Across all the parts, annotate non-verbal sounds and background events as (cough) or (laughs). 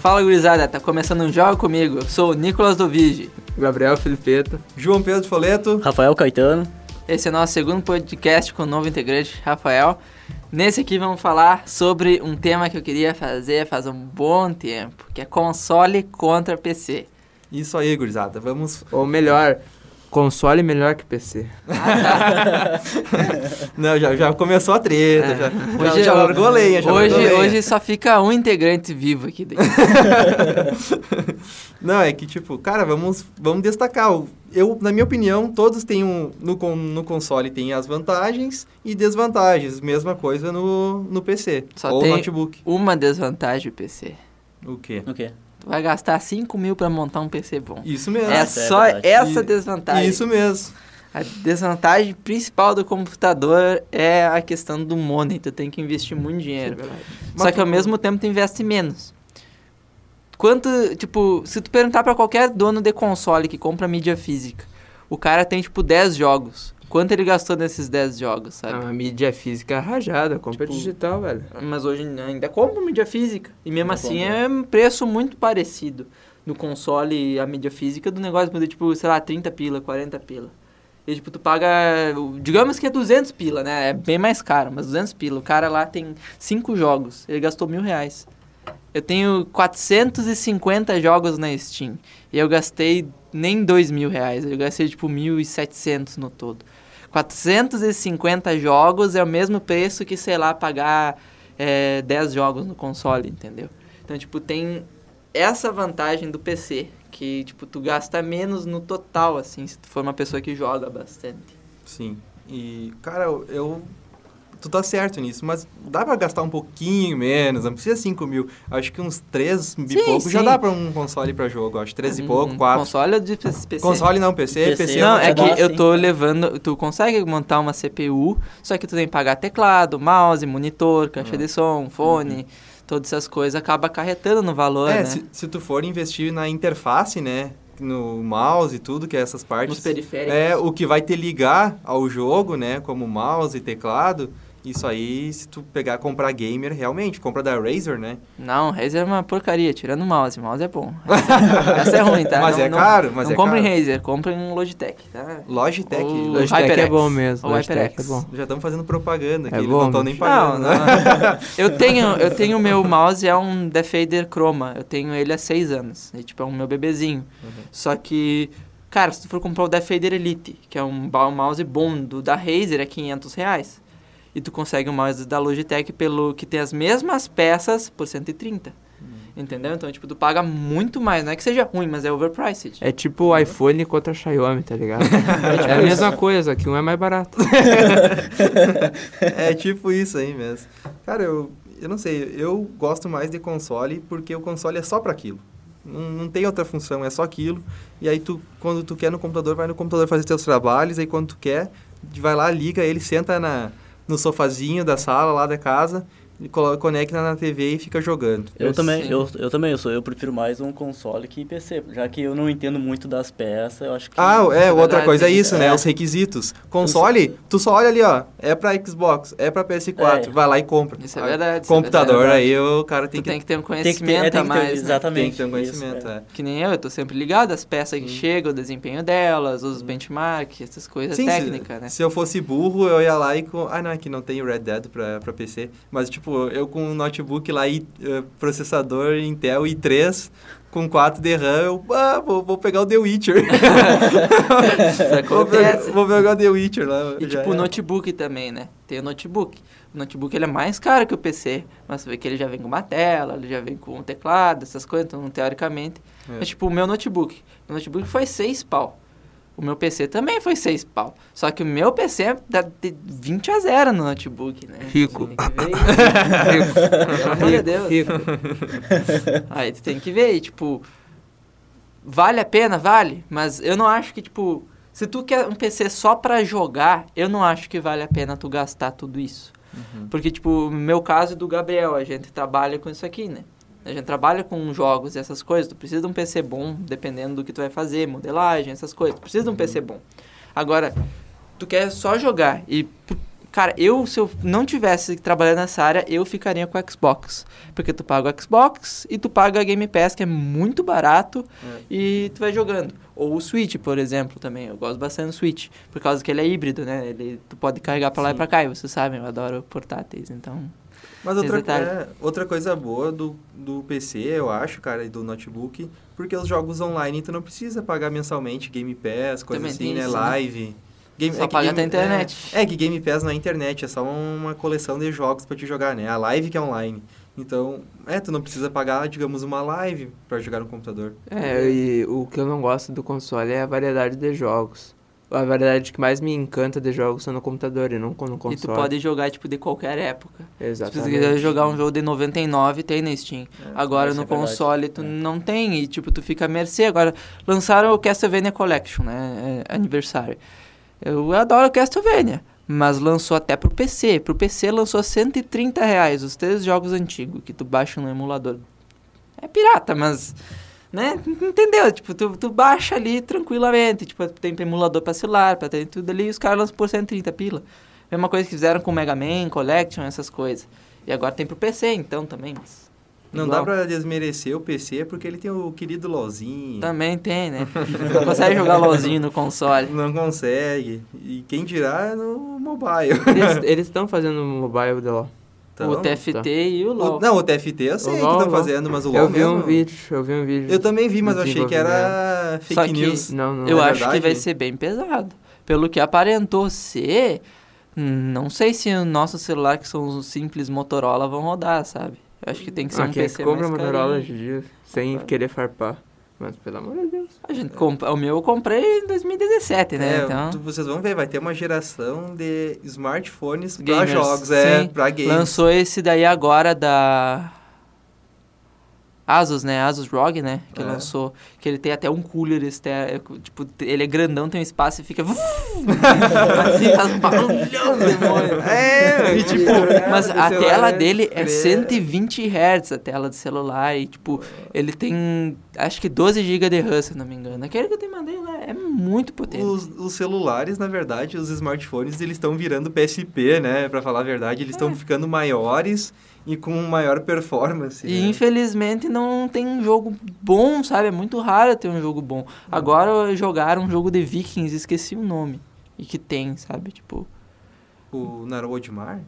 Fala gurizada, tá começando um jogo comigo. Eu sou o Nicolas Dovigi. Gabriel Filipeto. João Pedro Foleto. Rafael Caetano. Esse é o nosso segundo podcast com o novo integrante, Rafael. Nesse aqui vamos falar sobre um tema que eu queria fazer faz um bom tempo, que é console contra PC. Isso aí, gurizada. Vamos. Ou melhor, console melhor que PC. (laughs) Não, já, já começou a treta. É. Já, Hoje, já, largou a lenha. Hoje, lenha. hoje só fica um integrante vivo aqui dentro. (laughs) Não, é que tipo, cara, vamos, vamos destacar. o- Eu, na minha opinião, todos têm um. No, no console tem as vantagens e desvantagens. Mesma coisa no, no PC. Só ou tem- notebook. Uma desvantagem do PC. O quê? O quê? Tu vai gastar 5 mil pra montar um PC bom. Isso mesmo. É é só verdade. essa E- desvantagem. Isso mesmo. A desvantagem principal do computador é a questão do money. Tu tem que investir muito dinheiro. Só Mas que ao mesmo tempo tu investe menos. Quanto, tipo, se tu perguntar pra qualquer dono de console que compra mídia física, o cara tem, tipo, 10 jogos. Quanto ele gastou nesses 10 jogos, É sabe? uma mídia física rajada, compra Tipo, digital, velho. Mas hoje ainda compra mídia física. E mesmo Ainda assim compra. é um preço muito parecido no console a mídia física do negócio, muda, tipo, sei lá, 30 pila, 40 pila. E, tipo, tu paga, digamos que é 200 pila, né? É bem mais caro, mas 200 pila. O cara lá tem 5 jogos, ele gastou mil reais. Eu tenho 450 jogos na Steam. E eu gastei nem 2 mil reais, eu gastei, tipo, 1.700 no todo. 450 jogos é o mesmo preço que, sei lá, pagar é, 10 jogos no console, entendeu? Então, tipo, tem essa vantagem do PC, que, tipo, tu gasta menos no total, assim, se tu for uma pessoa que joga bastante. Sim. E, cara, eu, eu- Tu tá certo nisso, mas dá pra gastar um pouquinho menos, não precisa 5 mil. Acho que uns 3 e Sim, pouco já sim. dá pra um console pra jogo, acho. 3 e Um- pouco, um 4. Console ou de PC? Console não, PC, PC, PC, Não, já é que dá, eu sim. tô levando. Tu consegue montar uma CPU, só que tu tem que pagar teclado, mouse, monitor, caixa Ah. de som, fone, todas essas coisas acaba acarretando no valor, É, né? se, se tu for investir na interface, né, no mouse e tudo, que é essas partes... Nos periféricos. É, o que vai te ligar ao jogo, né, como mouse e teclado, isso aí, se tu pegar, comprar gamer, realmente, compra da Razer, né? Não, Razer é uma porcaria, tirando o mouse. Mouse é bom. Essa, essa é ruim, tá? (laughs) Mas Não- é não- caro, mas não é compra em caro. Razer, compra em Logitech, tá? Logitech, O- Logitech, é HyperX. bom mesmo, Ou Logitech é HyperX. bom. já estamos fazendo propaganda aqui, É eles bom, não estão nem bicho. pagando, Não, né? não. eu tenho, eu tenho o meu mouse, é um Defender Chroma. Eu tenho ele há seis anos. É tipo, é um meu bebezinho. Uhum. Só que, cara, se tu for comprar o Defender Elite, que é um um mouse bom do, da Razer, é 500 reais. E tu consegue o mouse da Logitech pelo que tem as mesmas peças por 130. Uhum. Entendeu? Então, tipo, tu paga muito mais. Não é que seja ruim, mas é overpriced. É tipo o iPhone contra a Xiaomi, tá ligado? (laughs) É, a mesma coisa, que um é mais barato. (laughs) É tipo isso aí mesmo. Cara, eu, eu não sei, eu gosto mais de console porque o console é só pra aquilo. Não, não tem outra função, é só aquilo. E aí tu, quando tu quer no computador, vai no computador fazer teus trabalhos, aí quando tu quer, vai lá, liga ele, senta na, no sofazinho da sala lá da casa, conecta na TV e fica jogando. Eu, Eu também, sim. eu, eu também, eu sou, eu prefiro mais um console que PC, já que eu não entendo muito das peças, eu acho que... Ah, é, é outra verdade, coisa é tem- isso, né? é. Os requisitos. Console, tu só olha ali, ó, é pra Xbox, é pra PS4, É. vai lá e compra. Isso é Aí, verdade, isso é Computador, verdade. aí o cara Tu tem que tem que ter um tem que conhecimento ter, é, tem a que mais, ter, né? exatamente. Tem que ter um isso, conhecimento, é. é. Que nem eu, eu tô sempre ligado às peças que chegam, o desempenho delas, os benchmarks, essas coisas técnicas, né? se eu fosse burro, eu ia lá e com... Ah, não, é que não tem o Red Dead pra, pra PC. Mas, tipo, eu com um notebook lá, e, eh, processador Intel i3, com 4 de RAM, eu ah, vou, vou pegar o The Witcher. (laughs) Vou, pegar, vou pegar o The Witcher lá. E tipo, o é. notebook também, né? Tem o notebook. O notebook ele é mais caro que o PC, mas você vê que ele já vem com uma tela, ele já vem com um teclado, essas coisas, então teoricamente. É. Mas tipo, o meu notebook. O notebook foi 6 pau. O meu PC também foi 6 pau. Só que o meu PC é da- de 20 a 0 no notebook, né? Rico. Tem que ver isso. (laughs) Pelo amor de Deus. Rico. Aí tu tem que ver, e, tipo, vale a pena? Vale, mas eu não acho que, tipo, se tu quer um PC só pra jogar, eu não acho que vale a pena tu gastar tudo isso. Uhum. Porque, tipo, no meu caso e do Gabriel, a gente trabalha com isso aqui, né? A gente trabalha com jogos e essas coisas, tu precisa de um PC bom, dependendo do que tu vai fazer, modelagem, essas coisas. Tu precisa de um PC bom. Agora, tu quer só jogar e Cara, eu, se eu não tivesse trabalhando nessa área, eu ficaria com o Xbox. Porque tu paga o Xbox e tu paga a Game Pass, que é muito barato, É. e tu vai jogando. Ou o Switch, por exemplo, também. Eu gosto bastante do Switch. Por causa que ele é híbrido, né? Ele, tu pode carregar pra lá e pra cá. E vocês sabem, eu adoro portáteis, então... Mas outra, é, outra coisa boa do, do PC, eu acho, cara, e do notebook, porque os jogos online tu não precisa pagar mensalmente Game Pass, coisa Também assim, né? isso, né? Live. Game, Só que paga até internet. É, é que Game Pass não é internet, é só uma coleção de jogos pra te jogar, né? A live que é online. Então, é, tu não precisa pagar, digamos, uma live pra jogar no computador. É, e o que eu não gosto do console é a variedade de jogos. A variedade que mais me encanta de jogos são no computador e não no console. E tu pode jogar, tipo, de qualquer época. Se Exatamente. você quiser jogar um jogo de 99, tem na Steam. Agora isso no é verdade. console tu É. não tem e tipo tu fica à mercê. Agora lançaram o Castlevania Collection, né? É, aniversário. Eu adoro o Castlevania, mas lançou até pro PC. Pro PC lançou 130 reais os três jogos antigos que tu baixa no emulador. É pirata, mas né? Entendeu? Tipo, tu, tu baixa ali tranquilamente. Tipo, tem emulador pra celular, pra ter tudo ali, e os caras lançam por 130 pila. Mesma coisa que fizeram com o Mega Man, Collection, essas coisas. E agora tem pro PC, então, também. mas Não igual. dá pra desmerecer o PC porque ele tem o querido LOLzinho. Também tem, né? (laughs) Não consegue jogar LOLzinho no console. Não consegue. E quem dirá no mobile. Eles (laughs) estão fazendo mobile de LOL. Então, o TFT e o LoL. o- não, o TFT eu sei O que LOL, estão LOL. fazendo, mas o LOL Eu vi mesmo... um vídeo, eu vi um vídeo. Eu também vi, mas eu achei que era Só fake que- news. Não, não. Eu é acho que verdade? vai ser bem pesado. Pelo que aparentou ser, não sei se o nosso celular, que são os simples Motorola, vão rodar, sabe? Eu acho que tem que ser Ah, um quem PC compra mais Motorola hoje em dia sem querer farpar. Mas pelo amor de Deus. A gente compra, o meu eu comprei em 2017, né? É, então, vocês vão ver, vai ter uma geração de smartphones Gamers, jogos, é, sim. pra games. lançou esse daí agora da Asus, né? Asus ROG, né? Que É. lançou. Que ele tem até um cooler externo. Tipo, ele é grandão, tem um espaço e fica. assim, faz barulhão, demônio. É, E tipo, mas do a tela é dele é crer. 120 Hz, a tela do celular. E tipo, ele tem acho que 12 GB de RAM, se não me engano. Aquele que eu te mandei lá é muito potente. Os, os celulares, na verdade, os smartphones, eles estão virando PSP, né? Pra falar a verdade, eles estão ficando maiores e com maior performance. E né? infelizmente não tem um jogo bom, sabe? É muito raro ter um jogo bom. Agora jogaram um jogo de Vikings, esqueci o nome. E que tem, sabe? Tipo, O Narodmar?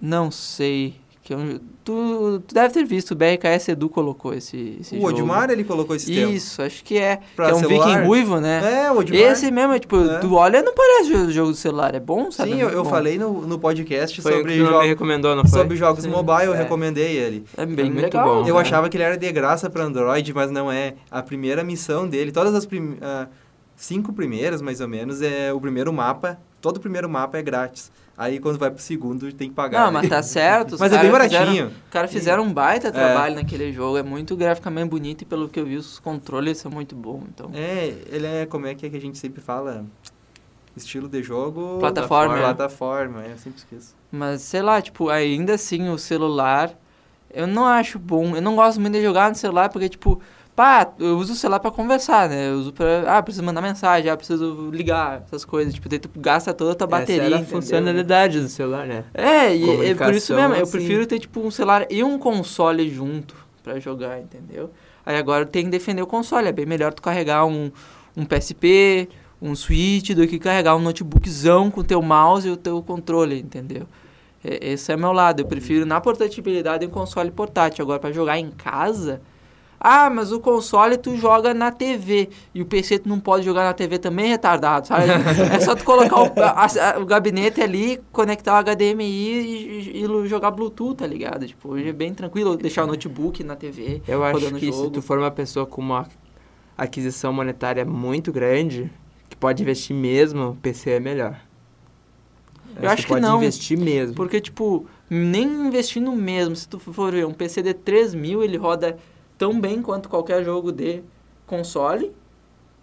não sei. Que é um, tu, tu deve ter visto, o BRKS Edu colocou esse, esse O jogo. Odmar, ele colocou esse tempo. Isso, acho que é. Pra que é um celular? Viking ruivo, né? É, o Odmar. Esse mesmo, é, tipo, É. tu olha não parece o jogo do celular, é bom, sabe? Sim, É eu, eu falei no, no podcast Foi o sobre, que tu não jo- me recomendou, não foi? sobre jogos Sim. mobile, eu É. recomendei ele. É bem É muito legal. bom. Eu Uhum. achava que ele era de graça para Android, mas não é. A primeira missão dele, todas as prim- ah, cinco primeiras, mais ou menos, é o primeiro mapa. Todo o primeiro mapa é grátis. Aí quando vai pro segundo, tem que pagar. Não, mas tá certo. (laughs) Mas é bem fizeram- baratinho. Os caras fizeram um baita trabalho naquele jogo. É muito graficamente bonito e pelo que eu vi, os controles são muito bons. Então, É, ele é, como é que, é que a gente sempre fala? Estilo de jogo... Plataforma, da é. Plataforma, é, eu sempre esqueço. mas sei lá, tipo, ainda assim o celular eu não acho bom. Eu não gosto muito de jogar no celular porque, tipo, pá, eu uso o celular pra conversar, né? Eu uso pra. Ah, preciso mandar mensagem, ah, preciso ligar, essas coisas. Tipo, daí tu gasta toda a tua bateria. Essa era a funcionalidade do celular, né? É, e é por isso mesmo. Eu assim. prefiro ter, tipo, um celular e um console junto pra jogar, entendeu? Aí agora tem que defender o console. É bem melhor tu carregar um, um PSP, um Switch, do que carregar um notebookzão com o teu mouse e o teu controle, entendeu? É, esse é meu lado. Eu prefiro na portabilidade um console portátil. Agora, pra jogar em casa... Ah, mas o console tu joga na TV e o PC tu não pode jogar na TV também, retardado, sabe? é só tu colocar o, a- a- o gabinete ali, conectar o HDMI e, e- e jogar Bluetooth, tá ligado? Tipo, hoje é bem tranquilo deixar o notebook na TV. Eu acho que jogo. se tu for uma pessoa com uma aquisição monetária muito grande, que pode investir mesmo, o PC é melhor. Eu acho tu que pode não. investir mesmo. Porque, tipo, nem investindo mesmo, se tu for ver um PC de 3 mil, ele roda tão bem quanto qualquer jogo de console.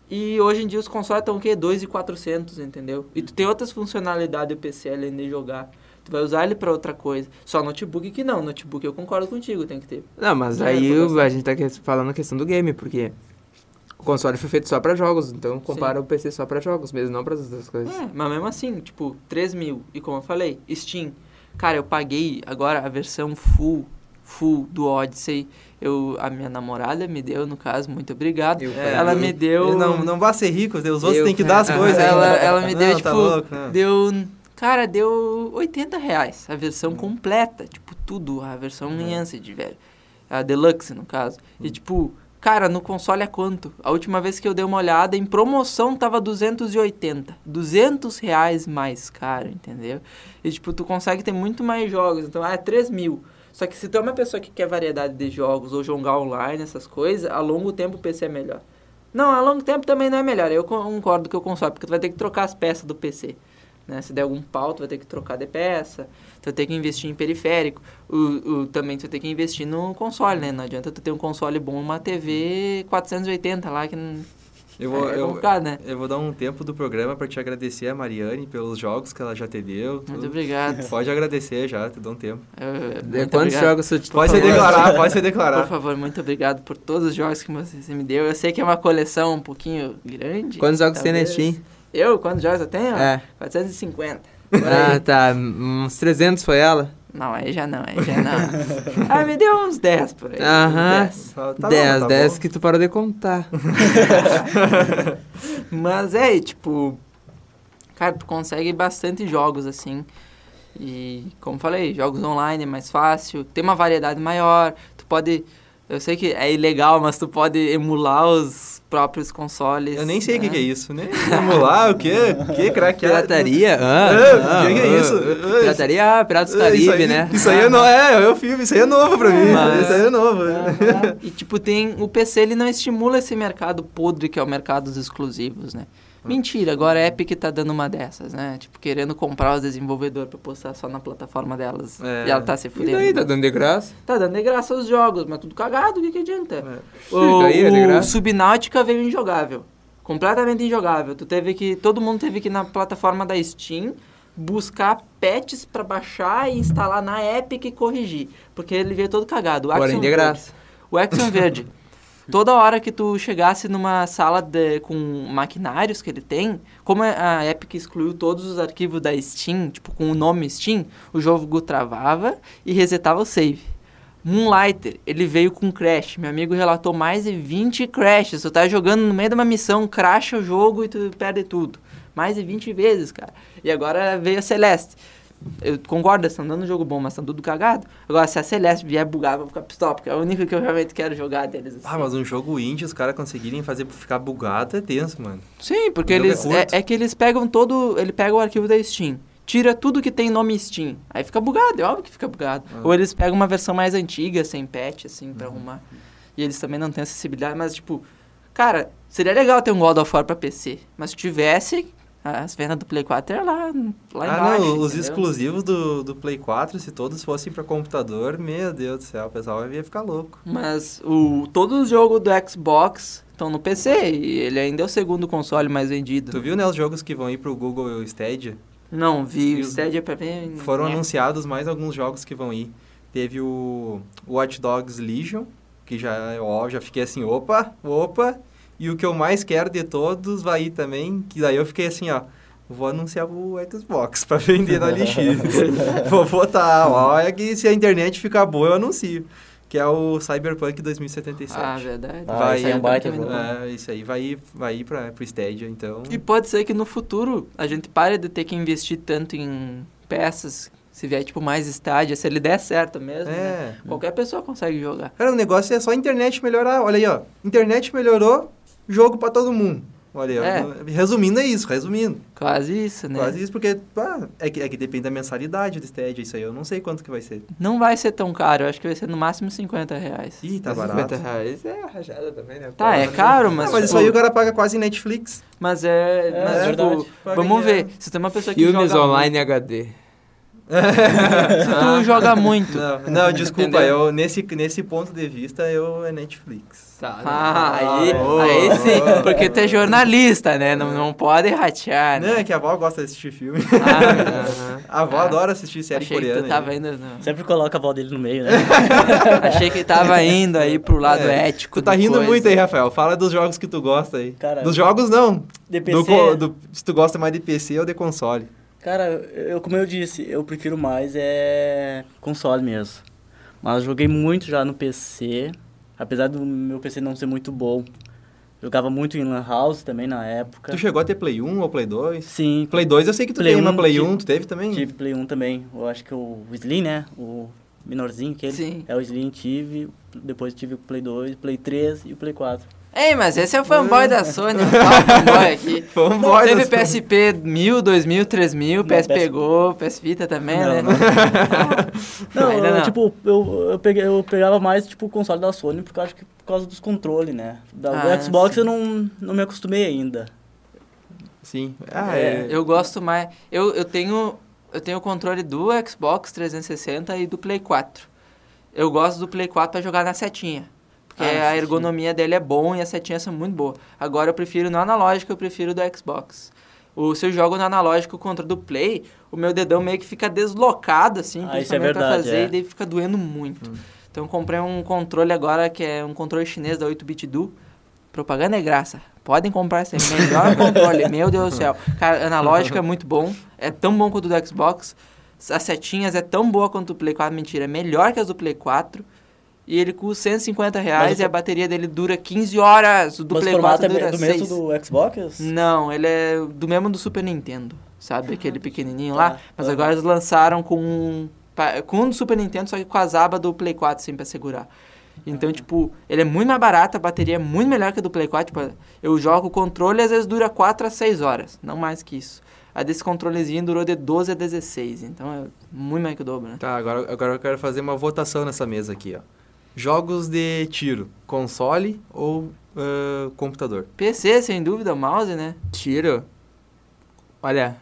E hoje em dia os consoles estão o quê? 2,400, entendeu? E tu tem outras funcionalidades do PC além de jogar. Tu vai usar ele pra outra coisa. Só notebook que não. Notebook eu concordo contigo, tem que ter. Não, mas É, aí tô o- gostando. a gente tá falando a questão do game, porque O console foi feito só pra jogos, então compara o PC só pra jogos mesmo, não para as outras coisas. É, mas mesmo assim, tipo, 3 mil. E como eu falei, Steam. Cara, eu paguei agora a versão full, full do Odyssey. Eu, a minha namorada me deu, no caso, muito obrigado. Eu ela e- me deu. Não, não vai ser rico, os outros Eu- têm que dar as coisas ela, ainda. ela me deu, Não, tipo, tá louco, não. deu. Cara, deu 80 reais a versão completa. Tipo, tudo, a versão em Ancient, velho. A Deluxe, no caso. E tipo, cara, no console é quanto? A última vez que eu dei uma olhada, em promoção tava 280. 200 reais mais caro, entendeu? E tipo, tu consegue ter muito mais jogos. Então, ah, é 3 mil. Só que se tu é uma pessoa que quer variedade de jogos ou jogar online, essas coisas, a longo tempo o PC é melhor. Não, a longo tempo também não é melhor. Eu concordo que o console, porque tu vai ter que trocar as peças do PC. Né? Se der algum pau, tu vai ter que trocar de peça, tu vai ter que investir em periférico. O, o, também tu vai ter que investir no console, né? Não adianta tu ter um console bom uma TV 480 lá, que não... Eu vou, é eu, complicado, né? eu vou dar um tempo do programa pra te agradecer a Mariane pelos jogos que ela já te deu. Muito obrigado. (laughs) Pode agradecer já, te dou um tempo. Eu- De muito quantos obrigado. jogos você te Pode se declarar, pode se Por declarar. favor, muito obrigado por todos os jogos que você você me deu. Eu sei que é uma coleção um pouquinho grande. Quantos jogos tem na talvez. Steam? Eu? Quantos jogos eu tenho? É. 450. Por aí. Ah, tá. Uns 300 foi ela? Não, aí já não, aí já não. (laughs) ah, me deu uns 10 por aí. Aham. 10. Tá, tá 10, bom, tá 10 bom. que tu parou de contar. (laughs) Mas é, tipo, cara, tu consegue bastante jogos assim. E, como falei, jogos online é mais fácil, tem uma variedade maior. Tu pode. Eu sei que é ilegal, mas tu pode emular os próprios consoles. Eu nem sei o que, né? que é isso, né? Vamos lá, o quê? O que? Craqueado? Pirataria? Ah, Ah, que que é isso? Ah, Pirataria, ah, Piratas do Ah, isso Caribe, aí- né? Isso aí é, no, é, é o filme, isso aí é novo pra mim. Mas- Isso aí é novo. E tipo, tem. O PC ele não estimula esse mercado podre que é o mercado dos exclusivos, né? Mentira, agora a Epic tá dando uma dessas, né? Tipo, querendo comprar os desenvolvedores pra postar só na plataforma delas. É. E ela tá se E fudendo. daí, tá dando de graça? Tá dando de graça os jogos, mas tudo cagado, o que, que adianta? É. O, Daí é de o graça. Subnáutica veio injogável. Completamente injogável. Tu teve que. Todo mundo teve que ir na plataforma da Steam buscar patches pra baixar e instalar na Epic e corrigir. Porque ele veio todo cagado. O Porém, de graça. o Axiom Verde. (laughs) Toda hora que tu chegasse numa sala de- com maquinários que ele tem, como a Epic excluiu todos os arquivos da Steam, tipo com o nome Steam, o jogo travava e resetava o save. Moonlighter, ele veio com crash. Meu amigo relatou mais de 20 crashes. Tu tá jogando no meio de uma missão, crasha o jogo e tu perde tudo. Mais de 20 vezes, cara. E agora veio a Celeste. Eu concordo, estão dando um jogo bom, mas estão tudo cagado. Agora, se a Celeste vier bugar, eu vou ficar pistola, porque é o único que eu realmente quero jogar deles. assim. Ah, mas um jogo indie, os caras conseguirem fazer ficar bugado é tenso, mano. Sim, porque jogo eles. é É, é que eles pegam todo. Ele pega o arquivo da Steam. Tira tudo que tem nome Steam. Aí fica bugado, é óbvio que fica bugado. Ah. Ou eles pegam uma versão mais antiga, sem patch, assim, Uhum. pra arrumar. E eles também não têm acessibilidade, mas tipo. Cara, seria legal ter um God of War pra PC. Mas se tivesse, as vendas do Play 4 é lá, lá ah, embaixo. não, os entendeu? exclusivos do, do Play 4, se todos fossem pra computador, meu Deus do céu, o pessoal ia ficar louco. Mas o, todos os jogos do Xbox estão no PC. E ele ainda é o segundo console mais vendido. Tu viu, né, os jogos que vão ir pro Google Stadia? Não, vi. O Stadia pra mim. Foram é. anunciados mais alguns jogos que vão ir. Teve o Watch Dogs Legion, que já, ó, já fiquei assim, opa, opa. E o que eu mais quero de todos vai ir também, que daí eu fiquei assim, ó. Vou anunciar o Xbox pra vender na LX. (laughs) Vou botar, ó, é que se a internet ficar boa eu anuncio. Que é o Cyberpunk 2077. Ah, verdade. Ah, Vai, esse aí é um baita É, isso aí vai ir, vai ir pra, pro Stadia, então... E pode ser que no futuro a gente pare de ter que investir tanto em peças, se vier tipo mais estádio, se ele der certo mesmo, né? É. Qualquer pessoa consegue jogar. Cara, o negócio é só a internet melhorar. Olha aí, ó. Internet melhorou, jogo pra todo mundo. Olha. É. Resumindo é isso, resumindo. Quase isso, né? Quase isso, porque pá, é, que, é que depende da mensalidade do Stadia, isso aí eu não sei quanto que vai ser. Não vai ser tão caro, eu acho que vai ser no máximo 50 reais. Ih, tá Mas barato. 50 reais é rajada também, né? Tá, é caro, mas. Ah, mas isso tipo, aí o cara paga quase Netflix. Mas é. É, mas, é tipo, vamos ver. Se tem uma pessoa que Filmes joga online HD. (laughs) Se tu joga muito. Não, não desculpa, eu, nesse, nesse ponto de vista, eu é Netflix. Tá, Ah, aí, Oh, aí sim, oh. porque tu é jornalista, né? Não, não pode ratear, Não, né? é que a avó gosta de assistir filme. Ah, (laughs) A avó Ah. adora assistir série achei coreana. que tu tava né? indo... Não. Sempre coloca a voz dele no meio, né? (laughs) Achei que tava indo aí pro lado É, ético Tu tá do rindo coisa. muito aí, Rafael. Fala dos jogos que tu gosta aí. Cara, dos jogos, não. de PC, Do do- se tu gosta mais de PC ou de console. cara, eu, como eu disse, eu prefiro mais é console mesmo. Mas eu joguei muito já no PC, apesar do meu PC não ser muito bom. Jogava muito em Lan House também na época. Tu chegou a ter Play 1 ou Play 2? Sim, Play 2 eu sei que tu Play tem, mas 1 Play tive- 1 tu teve também? tive Play 1 também. Eu acho que o Slim, né? O menorzinho que ele. Sim. É o Slim tive, depois tive o Play 2, Play 3 e o Play 4. Ei, mas esse é o fanboy da Sony, o tal fanboy (laughs) aqui. Fanboy Teve da Sony. PSP 1000, 2000, 3000, PS PS pegou, PS Vita também, Não, né? não. (laughs) Não, Ainda eu, não. tipo, eu, eu, peguei, eu pegava mais, tipo, o console da Sony por causa, que, por causa dos controles, né? Da, Ah, do Xbox sim. eu não, não me acostumei ainda. Sim. Ah, É. é. Eu gosto mais. Eu, eu tenho eu tenho o controle do Xbox 360 e do Play 4. Eu gosto do Play 4 pra jogar na setinha. Porque Ah, a ergonomia dele é bom e as setinhas são muito boas. Agora eu prefiro no analógico, eu prefiro do Xbox. O, se eu jogo no analógico contra o do Play, o meu dedão meio que fica deslocado, assim, Ah, isso é principalmente pra verdade, fazer, é. e daí fica doendo muito. Então eu comprei um controle agora que é um controle chinês da 8-bit do. Propaganda é graça. Podem comprar esse melhor (laughs) controle, meu Deus do céu. Cara, analógico é muito bom. É tão bom quanto o do Xbox. As setinhas é tão boa quanto o Play 4. Mentira, é melhor que as do Play 4. E ele custa 150 reais Mas e a bateria dele dura 15 horas. O do Mas Play o formato 4 é dura do 6. mesmo do Xbox? Não, ele é do mesmo do Super Nintendo. Sabe? Aquele pequenininho lá. Tá, Mas tá. agora eles lançaram com... pa- Com o do Super Nintendo, só que com as abas do Play 4, assim, pra segurar. Então, tipo, ele é muito mais barato, a bateria é muito melhor que a do Play 4. Tipo, eu jogo o controle e às vezes dura 4 a 6 horas, não mais que isso. A desse controlezinho durou de 12 a 16, então é muito mais que o dobro, né? Tá, agora, agora eu quero fazer uma votação nessa mesa aqui, ó. Jogos de tiro, console ou ah, computador? PC, sem dúvida, mouse, né? Tiro. Olha,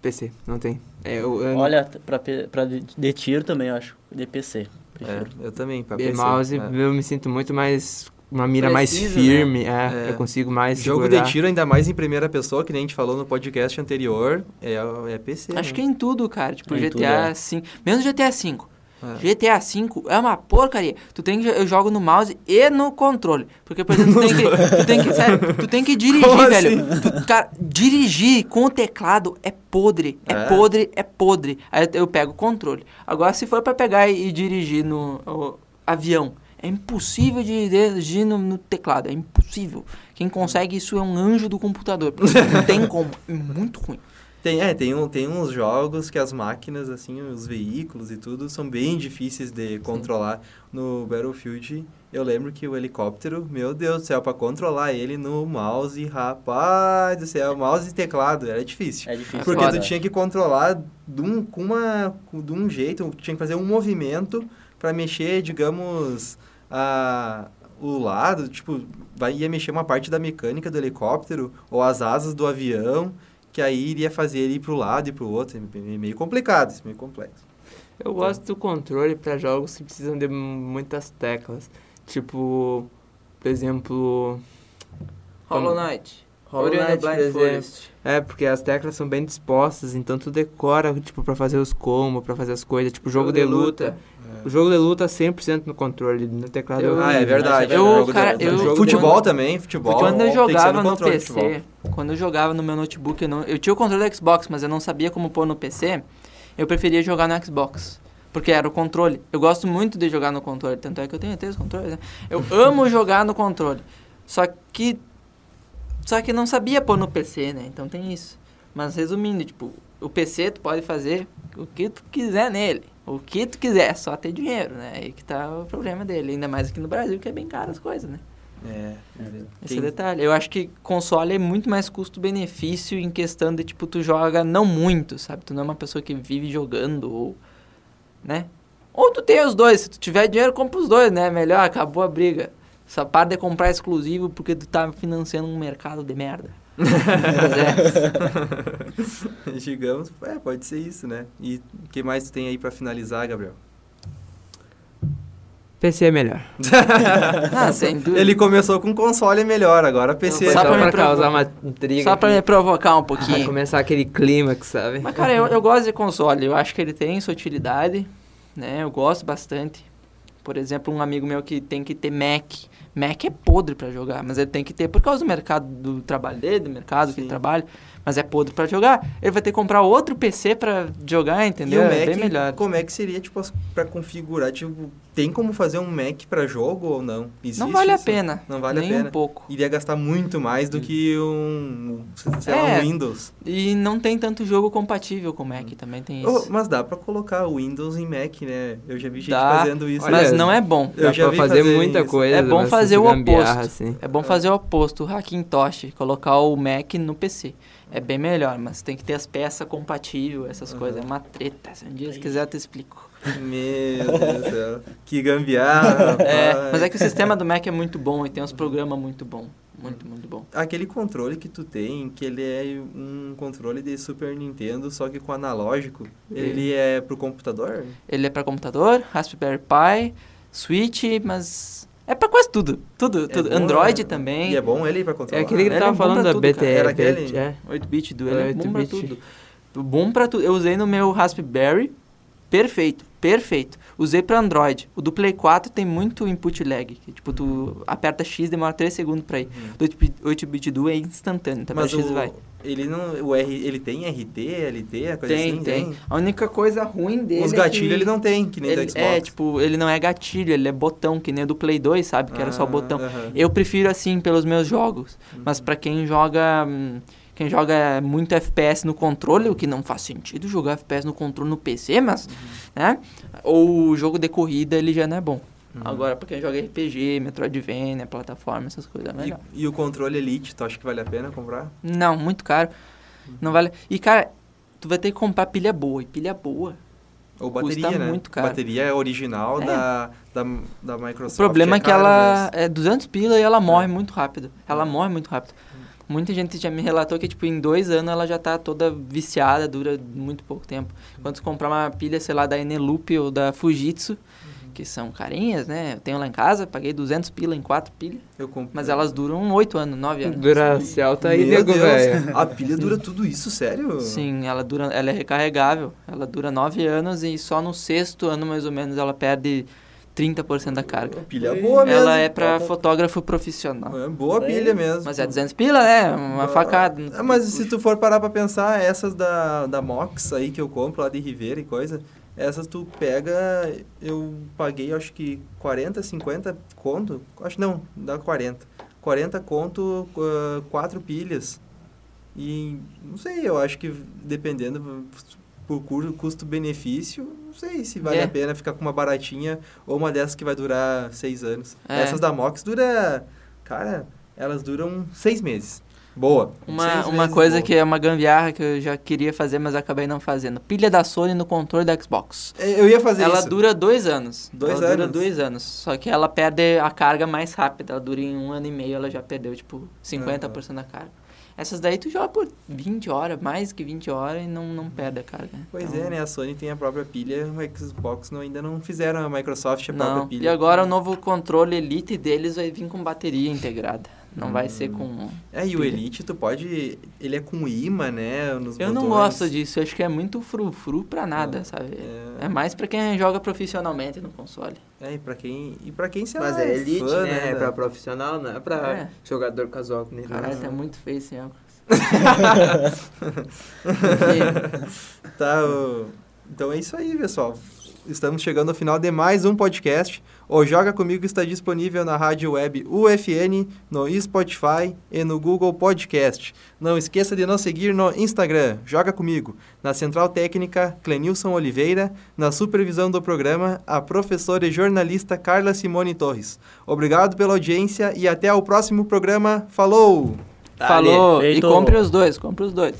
PC, não tem. É, eu, eu, Olha, pra, pra de, de tiro também, eu acho. De PC. É, Prefiro. eu também, pra e PC. mouse, é. eu me sinto muito mais. Uma mira mais Preciso, firme, é, É. Eu consigo mais. Jogo segurar. de tiro, ainda mais em primeira pessoa, que nem a gente falou no podcast anterior, é, é PC. Acho né? que em tudo, cara. Tipo, Em GTA tudo, é. V. Menos GTA V. É. GTA V é uma porcaria. Tu tem que eu jogo no mouse e no controle, porque por exemplo, tu tem que, (laughs) tu tem que, sério, tu tem que dirigir, Como assim? velho. Tu- cara, dirigir com o teclado é podre, é, É? podre, é podre. Aí eu pego o controle. Agora se for pra pegar e, e dirigir no o avião, é impossível de dirigir no, no teclado, é impossível. Quem consegue isso é um anjo do computador, não tem como, é muito ruim. Tem, é, tem, um, tem uns jogos que as máquinas, assim, os veículos e tudo, são bem difíceis de controlar. No Battlefield, eu lembro que o helicóptero, meu Deus do céu, pra controlar ele no mouse, rapaz do céu, mouse e teclado, era difícil. É difícil. Porque foda. tu tinha que controlar de um, com uma, de um jeito, tinha que fazer um movimento para mexer, digamos, a, o lado, tipo, vai, ia mexer uma parte da mecânica do helicóptero ou as asas do avião, que aí iria fazer ele ir pro lado e pro outro. É meio complicado, isso é meio complexo. Eu gosto do controle para jogos que precisam de muitas teclas. Tipo, por exemplo. Hollow Knight. Hollow Knight, Blind exemplo. Forest. É, porque as teclas são bem dispostas, então tu decora, tipo, pra fazer os combos, pra fazer as coisas. Tipo, jogo, de luta. O jogo de luta 100% no controle, no teclado Eu- eu... Ah, é verdade. Eu, de cara, eu- eu- futebol também, futebol. Quando eu jogava no, de PC, quando eu jogava no meu notebook, eu, não, eu tinha o controle do Xbox, mas eu não sabia como pôr no PC, eu preferia jogar no Xbox. Porque era o controle. Eu gosto muito de jogar no controle, tanto é que eu tenho três controles, né? Eu (laughs) amo jogar no controle. Só que. Só que não sabia pôr no PC, né? Então tem isso. Mas resumindo, tipo, o PC tu pode fazer o que tu quiser nele. O que tu quiser, só ter dinheiro, né? Aí que tá o problema dele. Ainda mais aqui no Brasil, que é bem caro as coisas, né? É, Esse Tem- é o detalhe. Eu acho que console é muito mais custo-benefício em questão de, tipo, tu joga não muito, sabe? Tu não é uma pessoa que vive jogando, ou... Né? Ou tu tem os dois. Se tu tiver dinheiro, compra os dois, né? Melhor, acabou a briga. Só para de comprar exclusivo porque tu tá financiando um mercado de merda. Mas é. (laughs) Digamos, é, pode ser isso, né? E o que mais tu tem aí pra finalizar, Gabriel? PC é melhor. (laughs) Ah, sem dúvida. Ele começou com console melhor, agora PC. Foi Só só pra pra, causar uma intriga. Só pra me provocar um pouquinho. começar aquele clímax, sabe? Mas, cara, eu, eu gosto de console. Eu acho que ele tem sua utilidade, né? Eu gosto bastante. Por exemplo, um amigo meu que tem que ter Mac. Mac é podre pra jogar, mas ele tem que ter por causa do mercado do trabalho dele, do mercado que ele Sim. trabalha. Mas é podre pra jogar. Ele vai ter que comprar outro PC pra jogar, E entendeu? o é Mac, bem melhor. como é que seria, tipo, pra configurar? Tipo, tem como fazer um Mac pra jogo ou não? Existe Não vale a isso? pena. Não vale nem a pena. um pouco. Iria gastar muito mais do que um, sei lá, É. um Windows. E não tem tanto jogo compatível com o Mac, também tem Oh, isso. mas dá pra colocar o Windows em Mac, né? Eu já vi gente Dá, fazendo isso. mas não é bom. Eu Dá já pra vi fazer fazer muita isso. coisa. É bom fazer o oposto. assim. É bom fazer o oposto, o Hackintosh, colocar o Mac no PC. É bem melhor, mas tem que ter as peças compatíveis, essas Uhum. coisas. É uma treta. Se um dia se quiser eu te explico. Meu Deus do céu. Que gambiarra, (laughs) É, mas é que o sistema do Mac é muito bom e tem uns programas muito bom. Muito, muito bom. Aquele controle que tu tem, que ele é um controle de Super Nintendo, só que com analógico, ele é pro computador? Ele é para computador, Raspberry Pi, Switch, mas é para quase tudo. Tudo, É tudo. bom, Android é- também. E é bom ele pra É controlar? aquele que Ele é tava bom falando pra da tudo, BT. cara. Era BT, aquele? é. 8-bit do ele é, É, bom pra 8-bit. tudo. Bom pra tudo. Eu usei no meu Raspberry, perfeito, perfeito. Usei pra Android. O do Play 4 tem muito input lag. Que, tipo, tu aperta X, demora 3 segundos pra ir. Uhum. Do 8-bit do é instantâneo, então Mas X o, vai. ele não, o R, ele tem RT, LT, a coisa Tem, assim? tem. A única coisa ruim dele Os é gatilhos que ele não tem, que nem ele, do Xbox. É, tipo, ele não é gatilho, ele é botão, que nem do Play 2, sabe? Que era só Ah, botão. Eu prefiro assim pelos meus jogos. Uhum. Mas pra quem joga. hum, Quem joga muito FPS no controle, o que não faz sentido jogar FPS no controle no PC, mas. Uhum. Né? Ou o jogo de corrida ele já não é bom. Uhum. Agora, pra quem joga RPG, Metroidvania, plataforma, essas coisas, é melhor. E, e o controle Elite, tu acha que vale a pena comprar? Não, muito caro. Não vale. E, cara, tu vai ter que comprar pilha boa. E pilha boa. Ou Custa bateria, né? muito caro. Bateria é original É. Da, da, da Microsoft. O problema é, que cara ela mesmo. é 200 pila e ela morre É. muito rápido. Ela morre muito rápido. Muita gente já me relatou que, tipo, em dois anos ela já tá toda viciada, dura muito pouco tempo. Quando você comprar uma pilha, sei lá, da Eneloop ou da Fujitsu, que são carinhas, né? Eu tenho lá em casa, paguei 200 pila em quatro pilhas, Eu comprei. mas elas duram 8 anos, 9 anos. Duracell tá aí, Meu nego, velho. A pilha dura tudo isso, sério? Sim, ela dura, ela é recarregável. Ela dura 9 anos e só no sexto ano, mais ou menos, ela perde 30% da carga. Pilha boa mesmo. Ela é pra fotógrafo profissional. É boa pilha mesmo. Mas é 200 pila, né? Uma Ah, facada. ah, mas se tu for parar pra pensar, essas da, da Mox aí que eu compro lá de Ribeira e coisa, essas tu pega, eu paguei acho que 40, 50 conto, acho não, dá 40. 40 conto, ah, quatro pilhas. E não sei, eu acho que dependendo por custo-benefício, não sei se vale É. a pena ficar com uma baratinha ou uma dessas que vai durar seis anos. É. Essas da Mox dura, cara, elas duram seis meses. Boa. Uma, uma coisa boa. que é uma gambiarra que eu já queria fazer, mas acabei não fazendo. Pilha da Sony no controle da Xbox. É, Eu ia fazer ela isso. dura dois anos. Dois ela dura anos? dois anos. Só que ela perde a carga mais rápida. Ela dura em um ano e meio, ela já perdeu, tipo, 50% da carga. Essas daí tu joga por 20 horas, mais que 20 horas, e não, não perde a carga. Pois Então, é, né? A Sony tem a própria pilha, o Xbox não, ainda não fizeram a Microsoft a própria Não. pilha. E agora o novo controle Elite deles vai vir com bateria integrada. Não vai ser com. É, e o. Elite, tu pode... Ele é com imã, né? Nos Eu não botões. gosto disso, eu acho que é muito frufru pra nada, É. sabe? É. É mais pra quem joga profissionalmente no console. É, e pra quem, e pra quem sei Mas lá, é elite, fã, né? É da- pra profissional, não é pra É. jogador casual que nem Caralho, tá muito feio esse óculos. (laughs) Tá, o- então é isso aí, pessoal. Estamos chegando ao final de mais um podcast. O Joga Comigo está disponível na rádio web UFN, no Spotify e no Google Podcast. Não esqueça de nos seguir no Instagram, Joga Comigo. Na Central Técnica, Clenilson Oliveira. Na supervisão do programa, a professora e jornalista Carla Simone Torres. Obrigado pela audiência e até o próximo programa. Falou! Falou! E compre os dois, compre os dois.